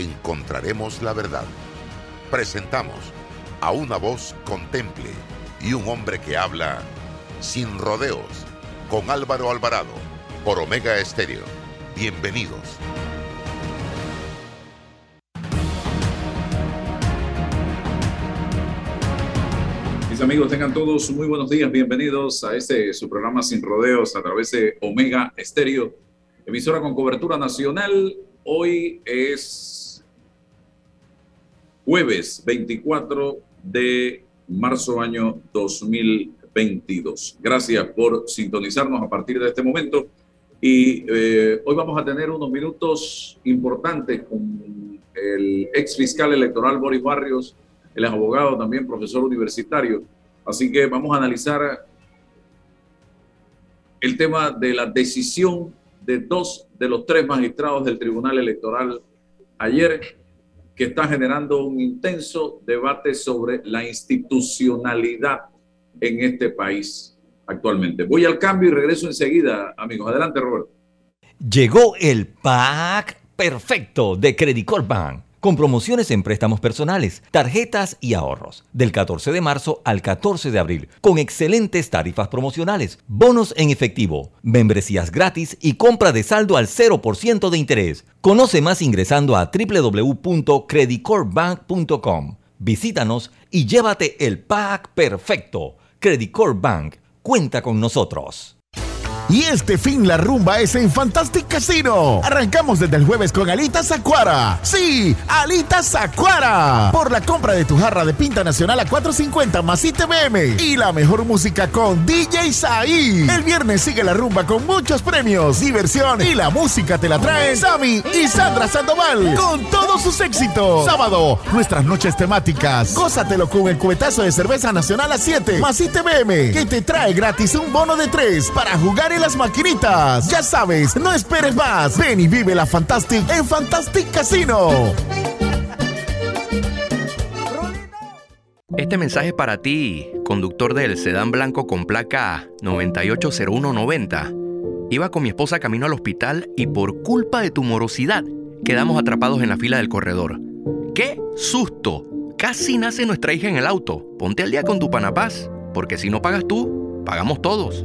encontraremos la verdad. Presentamos a una voz contemple y un hombre que habla sin rodeos con Álvaro Alvarado por Omega Estéreo. Bienvenidos. Mis amigos, tengan todos muy buenos días. Bienvenidos a este su programa Sin Rodeos a través de Omega Estéreo, emisora con cobertura nacional. Hoy es jueves 24 de marzo año 2022. Gracias por sintonizarnos a partir de este momento. Y eh, hoy vamos a tener unos minutos importantes con el ex fiscal electoral Boris Barrios, el abogado también, profesor universitario. Así que vamos a analizar el tema de la decisión de dos de los tres magistrados del Tribunal Electoral ayer que está generando un intenso debate sobre la institucionalidad en este país actualmente. Voy al cambio y regreso enseguida, amigos. Adelante, Roberto. Llegó el pack perfecto de Credit Corp Bank con promociones en préstamos personales, tarjetas y ahorros, del 14 de marzo al 14 de abril, con excelentes tarifas promocionales, bonos en efectivo, membresías gratis y compra de saldo al 0% de interés. Conoce más ingresando a www.creditcorpbank.com. Visítanos y llévate el pack perfecto. Credit Bank cuenta con nosotros. Y este fin la rumba es en Fantastic Casino. Arrancamos desde el jueves con Alitas Acuara. Sí, Alitas Acuara. Por la compra de tu jarra de pinta nacional a 4.50 más ITBM. Y la mejor música con DJ Saí. El viernes sigue la rumba con muchos premios, diversión y la música te la trae Sammy y Sandra Sandoval con todos sus éxitos. Sábado, nuestras noches temáticas. Gózatelo con el cubetazo de cerveza nacional a 7 más ITBM que te trae gratis un bono de 3 para jugar en las maquinitas. Ya sabes, no esperes más. Ven y vive la Fantastic en Fantastic Casino. Este mensaje es para ti, conductor del sedán blanco con placa 980190. Iba con mi esposa camino al hospital y por culpa de tu morosidad quedamos atrapados en la fila del corredor. ¡Qué susto! Casi nace nuestra hija en el auto. Ponte al día con tu panapaz, porque si no pagas tú, pagamos todos.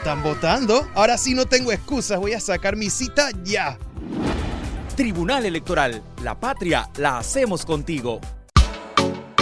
están votando. Ahora sí no tengo excusas, voy a sacar mi cita ya. Tribunal Electoral, la patria la hacemos contigo.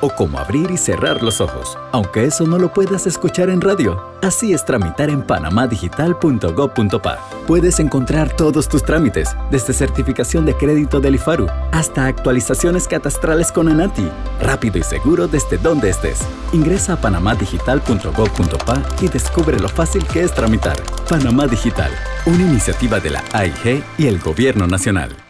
o como abrir y cerrar los ojos, aunque eso no lo puedas escuchar en radio. Así es tramitar en panamadigital.gov.pa. Puedes encontrar todos tus trámites, desde certificación de crédito del IFARU hasta actualizaciones catastrales con ANATI, rápido y seguro desde donde estés. Ingresa a panamadigital.gov.pa y descubre lo fácil que es tramitar. Panamá Digital, una iniciativa de la AIG y el Gobierno Nacional.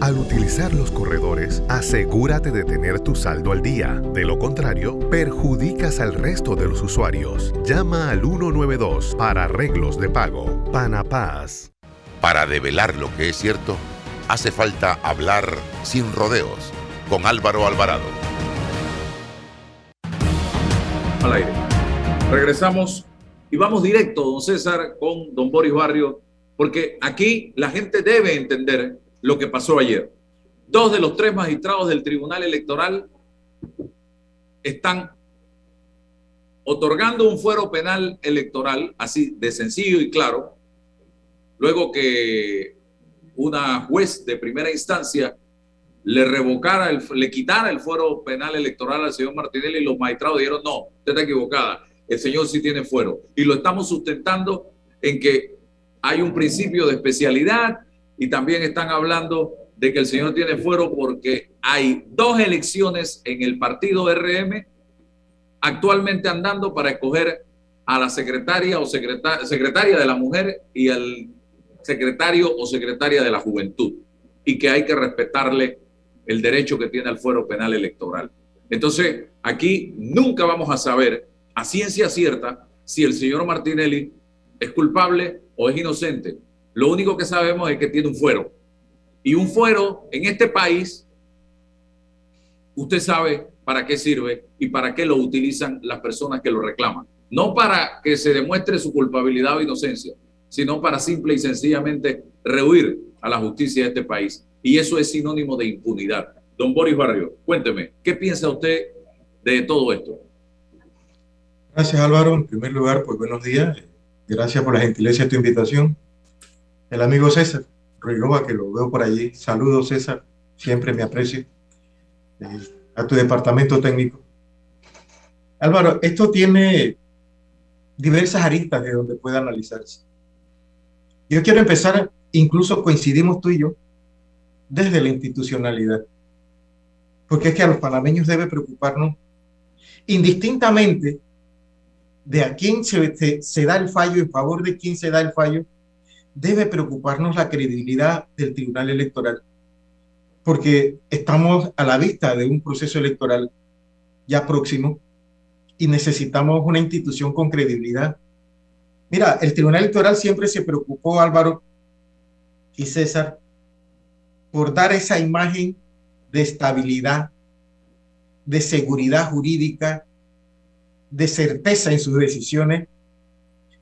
Al utilizar los corredores, asegúrate de tener tu saldo al día. De lo contrario, perjudicas al resto de los usuarios. Llama al 192 para arreglos de pago. Panapaz. Para develar lo que es cierto, hace falta hablar sin rodeos con Álvaro Alvarado. Al aire. Regresamos y vamos directo, don César, con don Boris Barrio, porque aquí la gente debe entender lo que pasó ayer. Dos de los tres magistrados del Tribunal Electoral están otorgando un fuero penal electoral, así de sencillo y claro, luego que una juez de primera instancia le revocara, el, le quitara el fuero penal electoral al señor Martinelli y los magistrados dijeron, no, usted está equivocada, el señor sí tiene fuero. Y lo estamos sustentando en que hay un principio de especialidad y también están hablando de que el señor tiene fuero porque hay dos elecciones en el partido RM actualmente andando para escoger a la secretaria o secretaria de la mujer y al secretario o secretaria de la juventud y que hay que respetarle el derecho que tiene al fuero penal electoral. Entonces, aquí nunca vamos a saber a ciencia cierta si el señor Martinelli es culpable o es inocente. Lo único que sabemos es que tiene un fuero. Y un fuero en este país, usted sabe para qué sirve y para qué lo utilizan las personas que lo reclaman. No para que se demuestre su culpabilidad o inocencia, sino para simple y sencillamente rehuir a la justicia de este país. Y eso es sinónimo de impunidad. Don Boris Barrio, cuénteme, ¿qué piensa usted de todo esto? Gracias Álvaro. En primer lugar, pues buenos días. Gracias por la gentileza de tu invitación el amigo César Ruilova, que lo veo por allí. Saludos, César, siempre me aprecio. Eh, a tu departamento técnico. Álvaro, esto tiene diversas aristas de donde puede analizarse. Yo quiero empezar, incluso coincidimos tú y yo, desde la institucionalidad. Porque es que a los panameños debe preocuparnos indistintamente de a quién se, se da el fallo, en favor de quién se da el fallo, debe preocuparnos la credibilidad del Tribunal Electoral, porque estamos a la vista de un proceso electoral ya próximo y necesitamos una institución con credibilidad. Mira, el Tribunal Electoral siempre se preocupó, Álvaro y César, por dar esa imagen de estabilidad, de seguridad jurídica, de certeza en sus decisiones,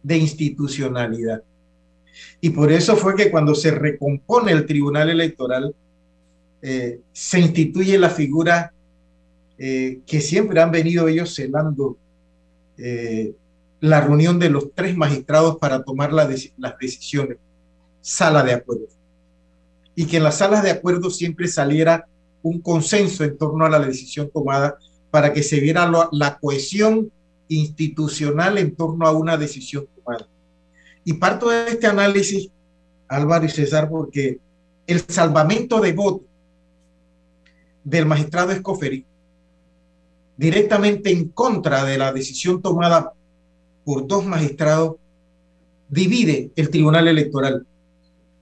de institucionalidad. Y por eso fue que cuando se recompone el Tribunal Electoral, eh, se instituye la figura eh, que siempre han venido ellos celando eh, la reunión de los tres magistrados para tomar las decisiones, sala de acuerdo. y que en las salas de acuerdo siempre saliera un consenso en torno a la decisión tomada para que se viera la cohesión institucional en torno a una decisión. Y parto de este análisis, Álvaro y César, porque el salvamento de voto del magistrado Escoferi, directamente en contra de la decisión tomada por dos magistrados, divide el Tribunal Electoral.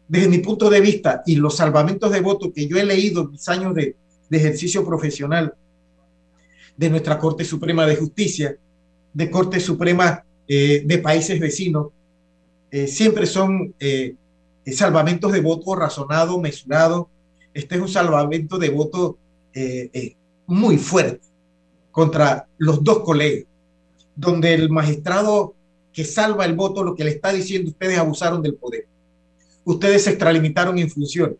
Desde mi punto de vista y los salvamentos de voto que yo he leído en mis años de, ejercicio profesional de nuestra Corte Suprema de Justicia, de Corte Suprema eh, de países vecinos, eh, siempre son eh, salvamentos de voto razonado, mesurado. Este es un salvamento de voto muy fuerte contra los dos colegas, donde el magistrado que salva el voto lo que le está diciendo, ustedes abusaron del poder, ustedes se extralimitaron en función,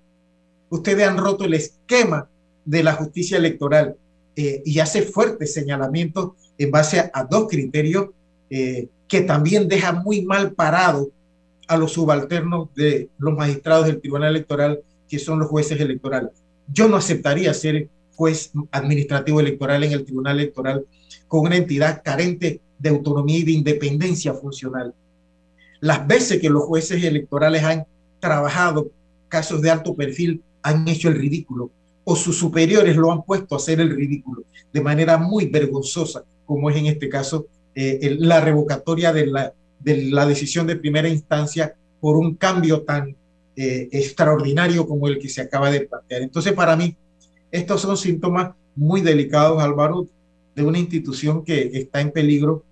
ustedes han roto el esquema de la justicia electoral y hace fuertes señalamientos en base a, dos criterios que también dejan muy mal parado a los subalternos de los magistrados del Tribunal Electoral, que son los jueces electorales. Yo no aceptaría ser juez administrativo electoral en el Tribunal Electoral con una entidad carente de autonomía y de independencia funcional. Las veces que los jueces electorales han trabajado casos de alto perfil, han hecho el ridículo o sus superiores lo han puesto a hacer el ridículo de manera muy vergonzosa, como es en este caso eh, la revocatoria de la de la decisión de primera instancia por un cambio tan eh, extraordinario como el que se acaba de plantear. Entonces, para mí, estos son síntomas muy delicados, Álvaro, de una institución que está en peligro.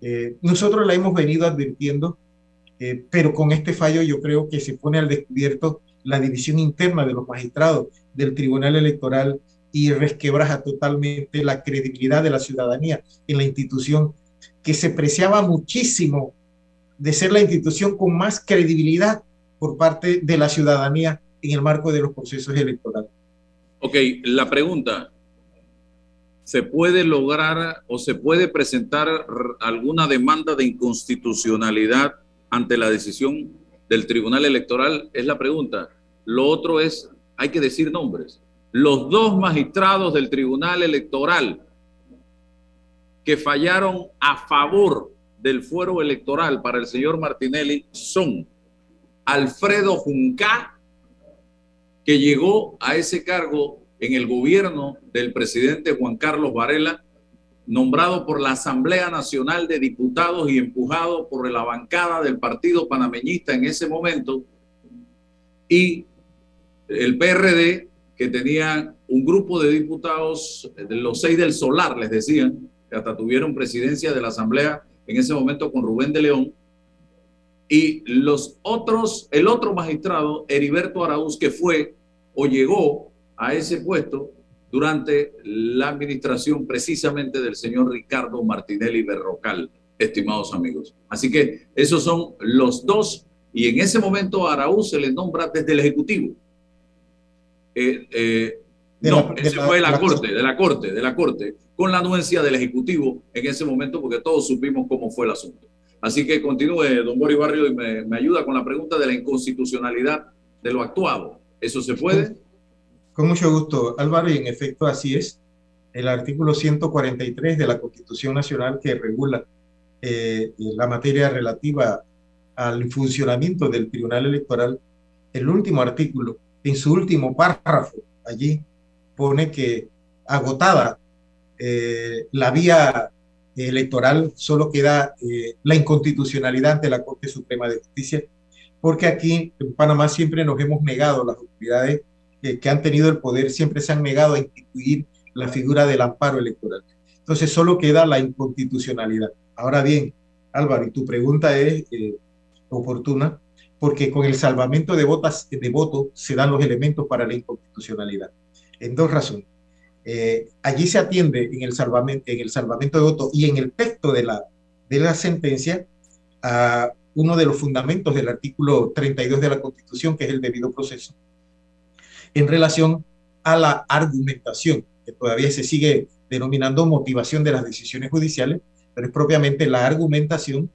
Eh, nosotros la hemos venido advirtiendo, eh, pero con este fallo yo creo que se pone al descubierto la división interna de los magistrados del Tribunal Electoral y resquebraja totalmente la credibilidad de la ciudadanía en la institución que se preciaba muchísimo de ser la institución con más credibilidad por parte de la ciudadanía en el marco de los procesos electorales. Ok, la pregunta, ¿se puede lograr o se puede presentar alguna demanda de inconstitucionalidad ante la decisión del Tribunal Electoral? Es la pregunta. Lo otro es, hay que decir nombres. Los dos magistrados del Tribunal Electoral que fallaron a favor del fuero electoral para el señor Martinelli son Alfredo Junca, que llegó a ese cargo en el gobierno del presidente Juan Carlos Varela, nombrado por la Asamblea Nacional de Diputados y empujado por la bancada del Partido Panameñista en ese momento, y el PRD, que tenía un grupo de diputados, los seis del Solar, les decían, que hasta tuvieron presidencia de la Asamblea en ese momento con Rubén de León, y los otros, el otro magistrado, Heriberto Araúz, que fue o llegó a ese puesto durante la administración precisamente del señor Ricardo Martinelli Berrocal, estimados amigos. Así que esos son los dos, y en ese momento a Araúz se le nombra desde el Ejecutivo. Eh, eh, no, ese fue de la, Corte, de la Corte, de la Corte con la anuencia del Ejecutivo en ese momento, porque todos supimos cómo fue el asunto. Así que continúe, don Boris Barrio, y me, me ayuda con la pregunta de la inconstitucionalidad de lo actuado. ¿Eso se puede? Con mucho gusto, Álvaro, y en efecto así es. El artículo 143 de la Constitución Nacional que regula eh, la materia relativa al funcionamiento del Tribunal Electoral, el último artículo, en su último párrafo, allí pone que agotada eh, la vía electoral solo queda eh, la inconstitucionalidad ante la Corte Suprema de Justicia, porque aquí en Panamá siempre nos hemos negado, las autoridades eh, que han tenido el poder siempre se han negado a instituir la figura del amparo electoral. Entonces solo queda la inconstitucionalidad. Ahora bien, Álvaro, y tu pregunta es oportuna, porque con el salvamento de, votos de voto se dan los elementos para la inconstitucionalidad. En dos razones. Eh, allí se atiende en el, salvamento, en el salvamento de voto y en el texto de la, de la sentencia a uno de los fundamentos del artículo 32 de la Constitución, que es el debido proceso, en relación a la argumentación, que todavía se sigue denominando motivación de las decisiones judiciales, pero es propiamente la argumentación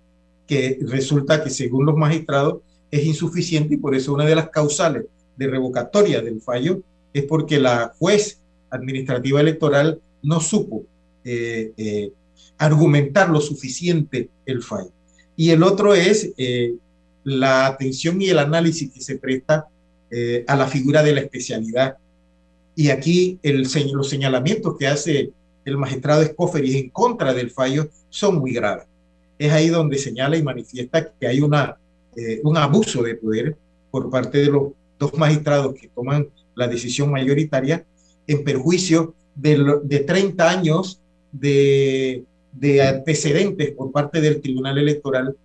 que resulta que según los magistrados es insuficiente y por eso una de las causales de revocatoria del fallo es porque la juez administrativa electoral no supo eh, eh, argumentar lo suficiente el fallo. Y el otro es eh, la atención y el análisis que se presta a la figura de la especialidad. Y aquí los señalamientos que hace el magistrado Escoferi en contra del fallo son muy graves. Es ahí donde señala y manifiesta que hay un abuso de poder por parte de los dos magistrados que toman la decisión mayoritaria en perjuicio de, de 30 años de, de antecedentes por parte del Tribunal Electoral.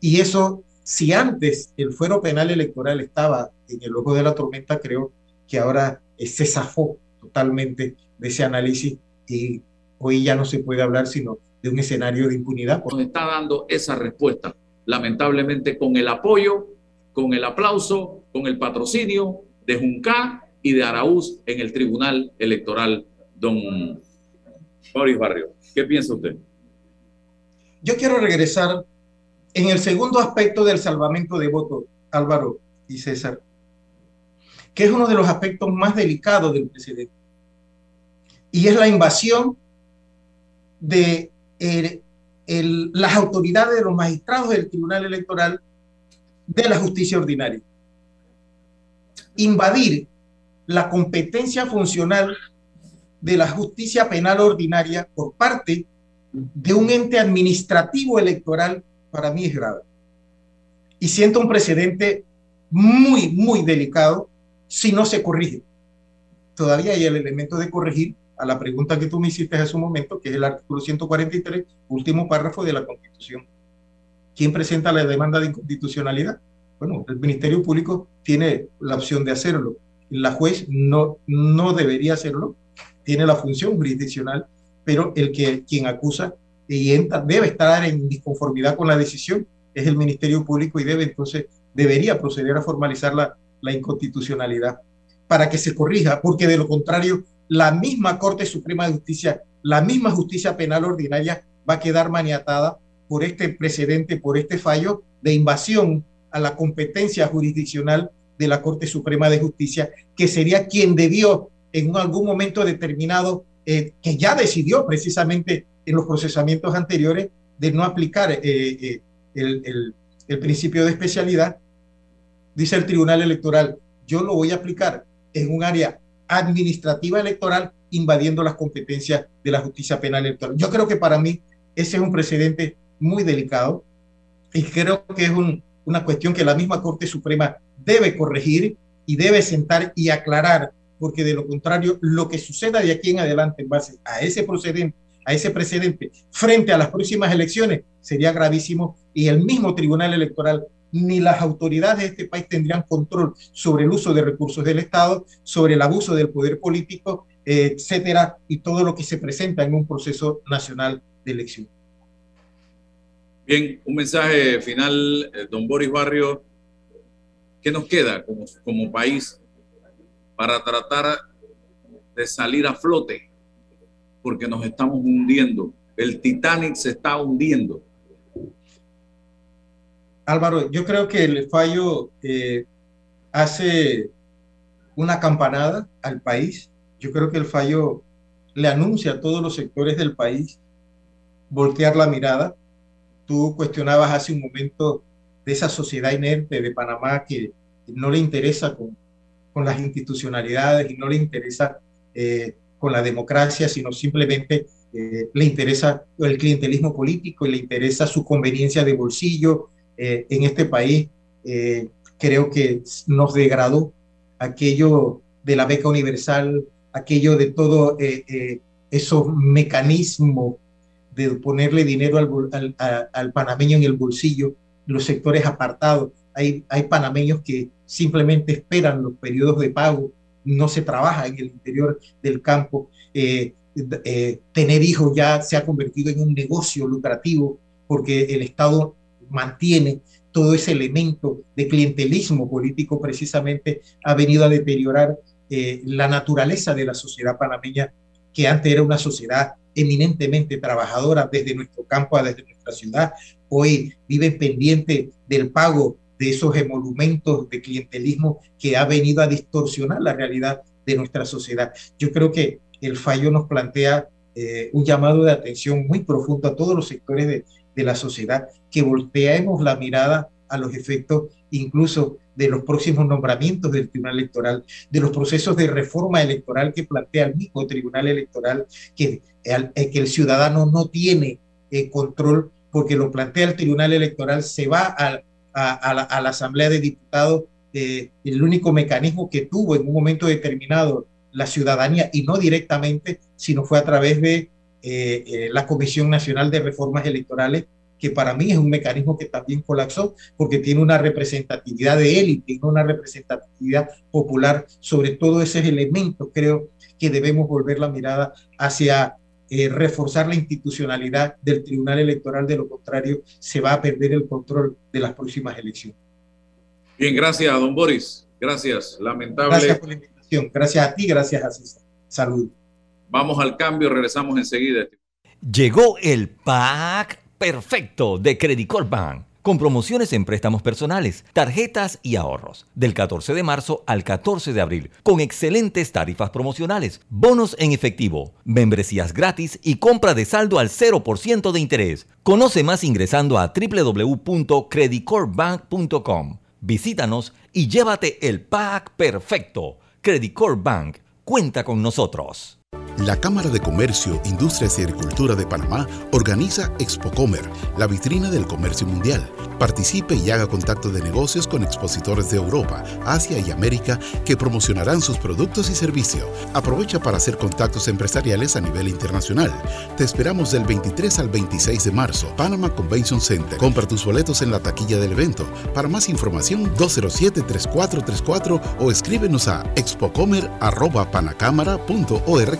Y eso, si antes el fuero penal electoral estaba en el ojo de la tormenta, creo que ahora se zafó totalmente de ese análisis y hoy ya no se puede hablar sino de un escenario de impunidad. Nos está dando esa respuesta, lamentablemente con el apoyo, con el aplauso, con el patrocinio de Junca y de Araúz en el Tribunal Electoral, don Boris Barrio. ¿Qué piensa usted? Yo quiero regresar en el segundo aspecto del salvamento de votos, Álvaro y César, que es uno de los aspectos más delicados del presidente, y es la invasión de las autoridades de los magistrados del Tribunal Electoral de la justicia ordinaria. Invadir la competencia funcional de la justicia penal ordinaria por parte de un ente administrativo electoral para mí es grave. Y siento un precedente muy, muy delicado si no se corrige. Todavía hay el elemento de corregir a la pregunta que tú me hiciste hace un momento, que es el artículo 143, último párrafo de la Constitución. ¿Quién presenta la demanda de inconstitucionalidad? Bueno, el Ministerio Público tiene la opción de hacerlo la juez no, no debería hacerlo, tiene la función jurisdiccional, pero el que quien acusa y debe estar en disconformidad con la decisión es el Ministerio Público y debe entonces, debería proceder a formalizar la, la inconstitucionalidad para que se corrija, porque de lo contrario, la misma Corte Suprema de Justicia, la misma justicia penal ordinaria va a quedar maniatada por este precedente, por este fallo de invasión a la competencia jurisdiccional de la Corte Suprema de Justicia, que sería quien debió en algún momento determinado, eh, que ya decidió precisamente en los procesamientos anteriores de no aplicar eh, eh, el, el principio de especialidad, dice el Tribunal Electoral, yo lo voy a aplicar en un área administrativa electoral invadiendo las competencias de la justicia penal electoral. Yo creo que para mí ese es un precedente muy delicado y creo que es un, una cuestión que la misma Corte Suprema debe corregir y debe sentar y aclarar, porque de lo contrario, lo que suceda de aquí en adelante en base a ese a ese precedente, frente a las próximas elecciones, sería gravísimo y el mismo Tribunal Electoral ni las autoridades de este país tendrían control sobre el uso de recursos del Estado, sobre el abuso del poder político, etcétera, y todo lo que se presenta en un proceso nacional de elección. Bien, un mensaje final, eh, don Boris Barrio. ¿Qué nos queda como, como país para tratar de salir a flote? Porque nos estamos hundiendo. El Titanic se está hundiendo. Álvaro, yo creo que el fallo eh, hace una campanada al país. Yo creo que el fallo le anuncia a todos los sectores del país voltear la mirada Tú cuestionabas hace un momento de esa sociedad inerte de Panamá que no le interesa con, las institucionalidades y no le interesa eh, con la democracia, sino simplemente eh, le interesa el clientelismo político y le interesa su conveniencia de bolsillo. Eh, en este país creo que nos degradó aquello de la beca universal, aquello de todo esos mecanismos de ponerle dinero al, panameño en el bolsillo, los sectores apartados. Hay, hay panameños que simplemente esperan los periodos de pago, no se trabaja en el interior del campo. Eh, eh, tener hijos ya se ha convertido en un negocio lucrativo porque el Estado mantiene todo ese elemento de clientelismo político precisamente ha venido a deteriorar eh, la naturaleza de la sociedad panameña, que antes era una sociedad eminentemente trabajadoras desde nuestro campo, desde nuestra ciudad, hoy viven pendientes del pago de esos emolumentos de clientelismo que ha venido a distorsionar la realidad de nuestra sociedad. Yo creo que el fallo nos plantea eh, un llamado de atención muy profundo a todos los sectores de, de la sociedad, que volteemos la mirada a los efectos incluso de los próximos nombramientos del Tribunal Electoral, de los procesos de reforma electoral que plantea el mismo Tribunal Electoral, que, eh, el ciudadano no tiene eh, control porque lo plantea el Tribunal Electoral, se va a, la, Asamblea de Diputados, eh, el único mecanismo que tuvo en un momento determinado la ciudadanía y no directamente, sino fue a través de la Comisión Nacional de Reformas Electorales, que para mí es un mecanismo que también colapsó porque tiene una representatividad de élite y no una representatividad popular. Sobre todo esos elementos creo que debemos volver la mirada hacia eh, reforzar la institucionalidad del Tribunal Electoral, de lo contrario se va a perder el control de las próximas elecciones. Bien, gracias, don Boris. Gracias. Lamentable. Gracias por la invitación. Gracias a ti, gracias a César. Salud. Vamos al cambio, regresamos enseguida. Llegó el pack perfecto de Credit Bank con promociones en préstamos personales, tarjetas y ahorros, del 14 de marzo al 14 de abril, con excelentes tarifas promocionales, bonos en efectivo, membresías gratis y compra de saldo al 0% de interés. Conoce más ingresando a www.creditcorpbank.com. Visítanos y llévate el pack perfecto. Credit Bank cuenta con nosotros. La Cámara de Comercio, Industrias y Agricultura de Panamá organiza ExpoComer, la vitrina del comercio mundial. Participe y haga contacto de negocios con expositores de Europa, Asia y América que promocionarán sus productos y servicios. Aprovecha para hacer contactos empresariales a nivel internacional. Te esperamos del 23 al 26 de marzo, Panama Convention Center. Compra tus boletos en la taquilla del evento. Para más información, 207-3434 o escríbenos a expocomer.panacámara.org.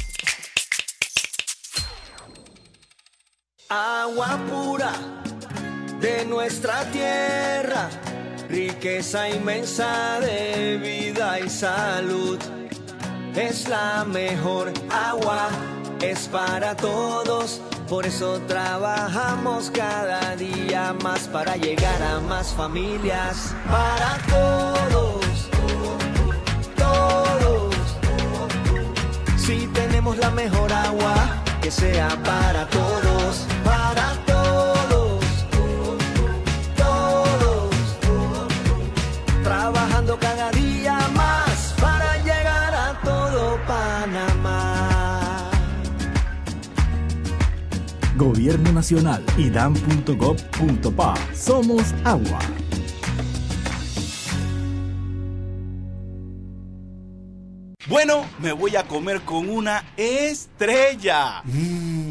Agua pura de nuestra tierra, riqueza inmensa de vida y salud. Es la mejor agua, es para todos, por eso trabajamos cada día más para llegar a más familias, para todos, todos. Si tenemos la mejor agua, que sea para todos, para todos, todos, trabajando cada día más para llegar a todo Panamá. Gobierno Nacional, idam.gov.pa. Somos agua. Bueno, me voy a comer con una estrella. Mm.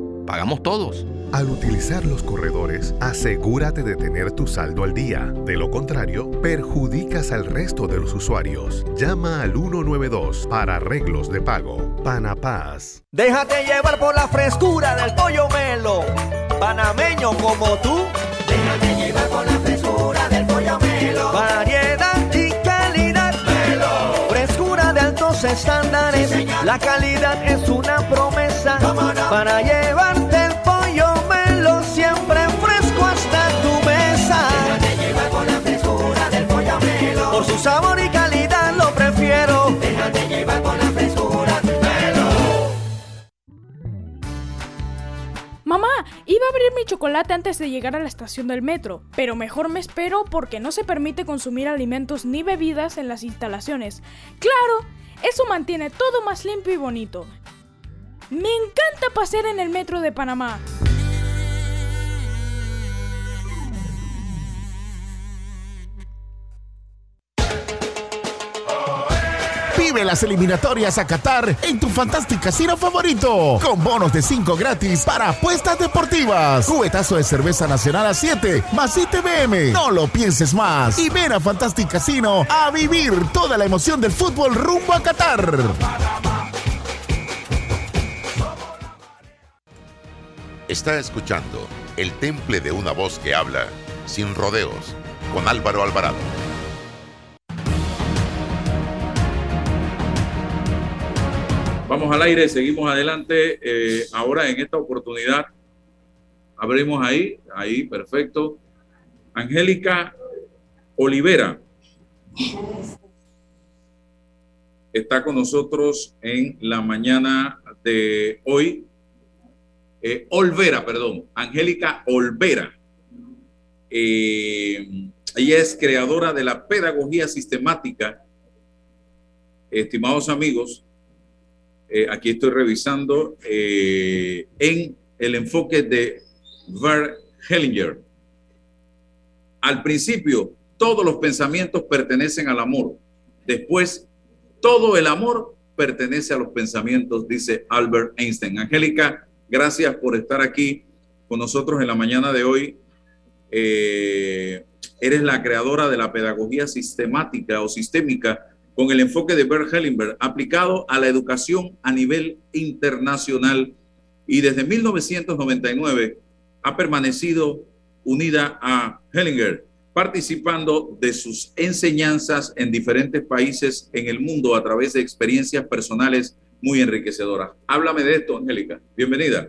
pagamos todos. Al utilizar los corredores, asegúrate de tener tu saldo al día. De lo contrario, perjudicas al resto de los usuarios. Llama al 192 para arreglos de pago. Panapaz. Déjate llevar por la frescura del pollo melo. Panameño como tú. Déjate llevar por la frescura del pollo melo. Variedad y calidad. Melo. Frescura de altos estándares. la calidad es una promesa. Para llevarte su sabor y calidad lo prefiero. Déjate llevar por la frescura melo. Mamá, iba a abrir mi chocolate antes de llegar a la estación del metro, pero mejor me espero porque no se permite consumir alimentos ni bebidas en las instalaciones. Claro, eso mantiene todo más limpio y bonito. Me encanta pasear en el metro de Panamá. Vive las eliminatorias a Qatar en tu Fantastic Casino favorito. Con bonos de 5 gratis para apuestas deportivas. Cubetazo de cerveza nacional a 7 más ITBM. No lo pienses más. Y ven a Fantastic Casino a vivir toda la emoción del fútbol rumbo a Qatar. Está escuchando El Temple de una voz que habla sin rodeos con Álvaro Alvarado. Al aire, seguimos adelante. Eh, ahora en esta oportunidad abrimos ahí, ahí, perfecto. Angélica Olivera está con nosotros en la mañana de hoy. Eh, Olvera, perdón, Angélica Olvera. Eh, ella es creadora de la pedagogía sistemática. Estimados amigos, eh, aquí estoy revisando eh, en el enfoque de Ver Hellinger. Al principio, todos los pensamientos pertenecen al amor. Después, todo el amor pertenece a los pensamientos, dice Albert Einstein. Angélica, gracias por estar aquí con nosotros en la mañana de hoy. Eh, eres la creadora de la pedagogía sistemática o sistémica con el enfoque de Bert Hellinger aplicado a la educación a nivel internacional y desde 1999 ha permanecido unida a Hellinger, participando de sus enseñanzas en diferentes países en el mundo a través de experiencias personales muy enriquecedoras. Háblame de esto, Angélica. Bienvenida.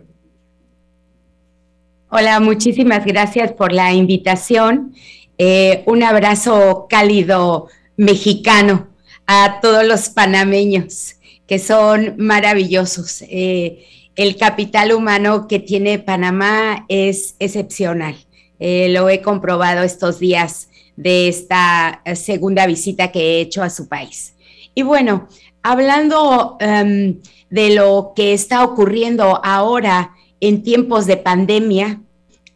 Hola, muchísimas gracias por la invitación. Eh, un abrazo cálido mexicano a todos los panameños, que son maravillosos. Eh, el capital humano que tiene Panamá es excepcional. Eh, lo he comprobado estos días de esta segunda visita que he hecho a su país. Y bueno, hablando em, de lo que está ocurriendo ahora en tiempos de pandemia,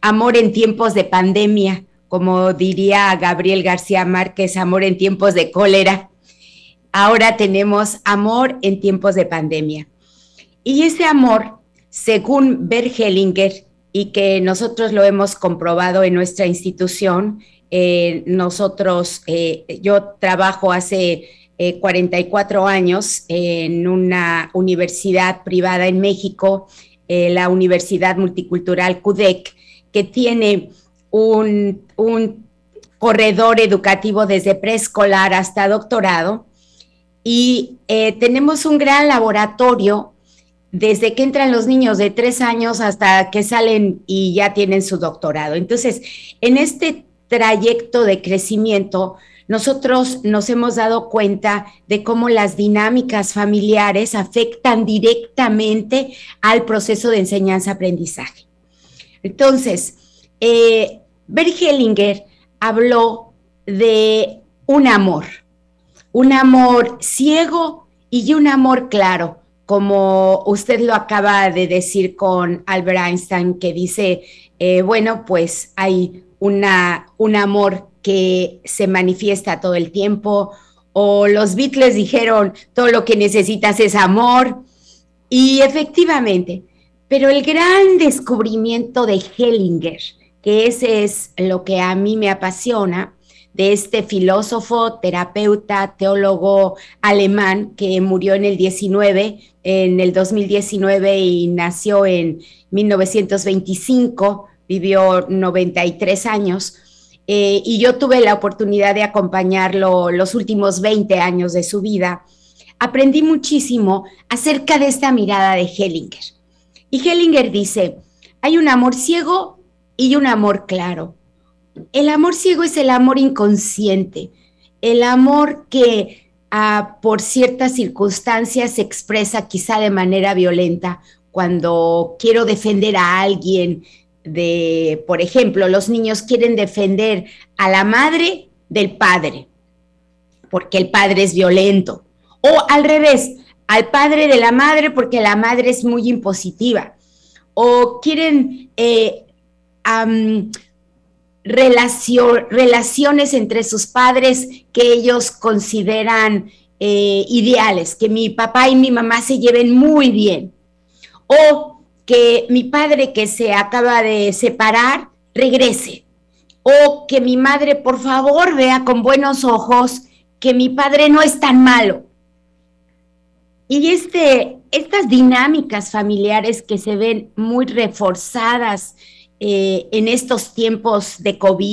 amor en tiempos de pandemia, como diría Gabriel García Márquez, amor en tiempos de cólera ahora tenemos amor en tiempos de pandemia. Y ese amor, según Bergelinger, y que nosotros lo hemos comprobado en nuestra institución, eh, nosotros, eh, yo trabajo hace 44 eh, años en una universidad privada en México, la Universidad Multicultural CUDEC, que tiene un, un corredor educativo desde preescolar hasta doctorado y eh, tenemos un gran laboratorio desde que entran los niños de tres años hasta que salen y ya tienen su doctorado. Entonces, en este trayecto de crecimiento, nosotros nos hemos dado cuenta de cómo las dinámicas familiares afectan directamente al proceso de enseñanza-aprendizaje. Entonces, eh, Hellinger habló de un amor, un amor ciego y un amor claro, como usted lo acaba de decir con Albert Einstein, que dice, eh, bueno, pues hay una, un amor que se manifiesta todo el tiempo, o los Beatles dijeron, todo lo que necesitas es amor, y efectivamente, pero el gran descubrimiento de Hellinger, que ese es lo que a mí me apasiona, de este filósofo, terapeuta, teólogo alemán que murió en el 19, en el 2019 y nació en 1925, vivió 93 años. Eh, y yo tuve la oportunidad de acompañarlo los últimos 20 años de su vida. Aprendí muchísimo acerca de esta mirada de Hellinger. Y Hellinger dice, hay un amor ciego y un amor claro. El amor ciego es el amor inconsciente, el amor que ah, por ciertas circunstancias se expresa quizá de manera violenta. Cuando quiero defender a alguien de, por ejemplo, los niños quieren defender a la madre del padre, porque el padre es violento, o al revés, al padre de la madre porque la madre es muy impositiva, o quieren eh, relaciones entre sus padres que ellos consideran eh, ideales, que mi papá y mi mamá se lleven muy bien, o que mi padre que se acaba de separar regrese, o que mi madre por favor vea con buenos ojos que mi padre no es tan malo. Y este, estas dinámicas familiares que se ven muy reforzadas eh, en estos tiempos de COVID